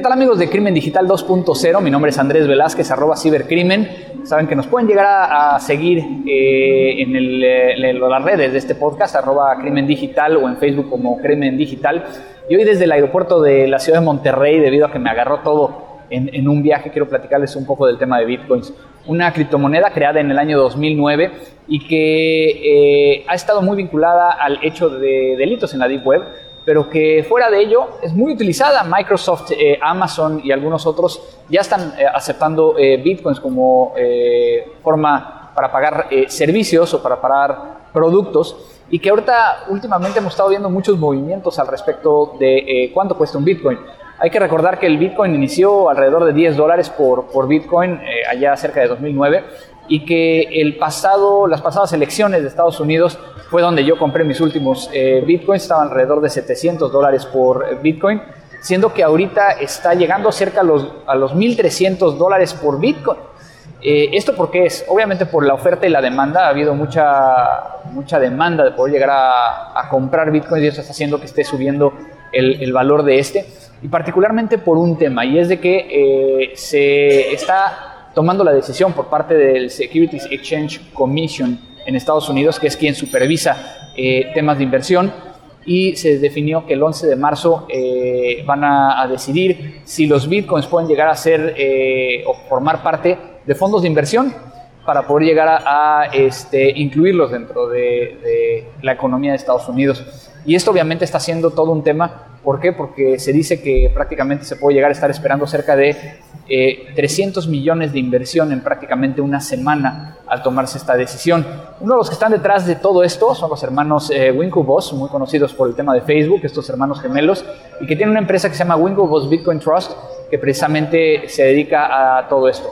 ¿Qué tal amigos de Crimen Digital 2.0? Mi nombre es Andrés Velázquez, arroba cibercrimen. Saben que nos pueden llegar a, seguir eh, en, eh, las redes de este podcast, arroba crimen digital o en Facebook como crimen digital. Y hoy desde el aeropuerto de la ciudad de Monterrey, debido a que me agarró todo en, un viaje, quiero platicarles un poco del tema de Bitcoins. Una criptomoneda creada en el año 2009 y que eh, ha estado muy vinculada al hecho de delitos en la Deep Web pero que fuera de ello es muy utilizada. Microsoft, eh, Amazon y algunos otros ya están eh, aceptando eh, bitcoins como forma para pagar servicios o para pagar productos y que ahorita últimamente hemos estado viendo muchos movimientos al respecto de cuánto cuesta un bitcoin. Hay que recordar que el bitcoin inició alrededor de 10 dólares por, por bitcoin allá cerca de 2009 y que el pasado, las pasadas elecciones de Estados Unidos fue donde yo compré mis últimos eh, bitcoins, estaban alrededor de 700 dólares por eh, bitcoin, siendo que ahorita está llegando cerca a los, a los 1.300 dólares por bitcoin. Eh, ¿Esto por qué es? Obviamente por la oferta y la demanda, ha habido mucha, mucha demanda de poder llegar a, comprar bitcoins y eso está haciendo que esté subiendo el, el, valor de este, y particularmente por un tema, y es de que se está tomando la decisión por parte del Securities Exchange Commission en Estados Unidos, que es quien supervisa eh, temas de inversión, y se definió que el 11 de marzo eh, van a, decidir si los bitcoins pueden llegar a ser eh, o formar parte de fondos de inversión para poder llegar a, este, incluirlos dentro de, de, la economía de Estados Unidos. Y esto obviamente está siendo todo un tema. ¿Por qué? Porque se dice que prácticamente se puede llegar a estar esperando cerca de 300 eh, millones de inversión en prácticamente una semana al tomarse esta decisión. Uno de los que están detrás de todo esto son los hermanos eh, Winklevoss, muy conocidos por el tema de Facebook, estos hermanos gemelos, y que tienen una empresa que se llama Winklevoss Bitcoin Trust, que precisamente se dedica a todo esto.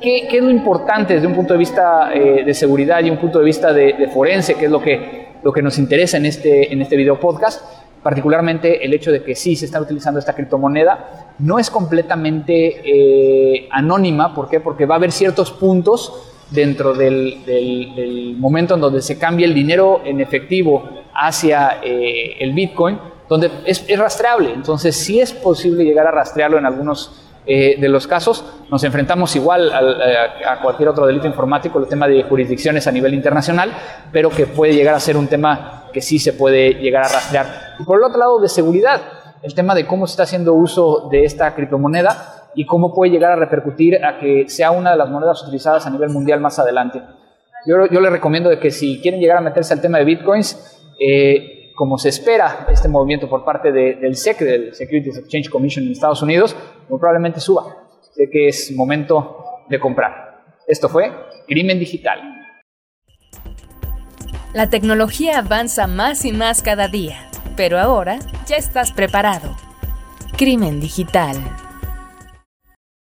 ¿Qué, es lo importante desde un punto de vista eh, de seguridad y un punto de vista de, forense, que es lo que, lo que nos interesa en este, en este video podcast? Particularmente el hecho de que sí se está utilizando esta criptomoneda, no es completamente eh, anónima, ¿por qué? Porque va a haber ciertos puntos dentro del, momento en donde se cambia el dinero en efectivo hacia eh, el Bitcoin, donde es, rastreable. Entonces sí es posible llegar a rastrearlo en algunos eh, de los casos. Nos enfrentamos igual a, a, cualquier otro delito informático, el tema de jurisdicciones a nivel internacional, pero que puede llegar a ser un tema que sí se puede llegar a rastrear. Y por el otro lado, de seguridad, el tema de cómo se está haciendo uso de esta criptomoneda y cómo puede llegar a repercutir a que sea una de las monedas utilizadas a nivel mundial más adelante. Yo, yo les recomiendo de que si quieren llegar a meterse al tema de bitcoins, eh, como se espera este movimiento por parte del SEC, del Securities Exchange Commission en Estados Unidos, muy probablemente suba. Sé que es momento de comprar. Esto fue Crimen Digital. La tecnología avanza más y más cada día, pero ahora ya estás preparado. Crimen Digital.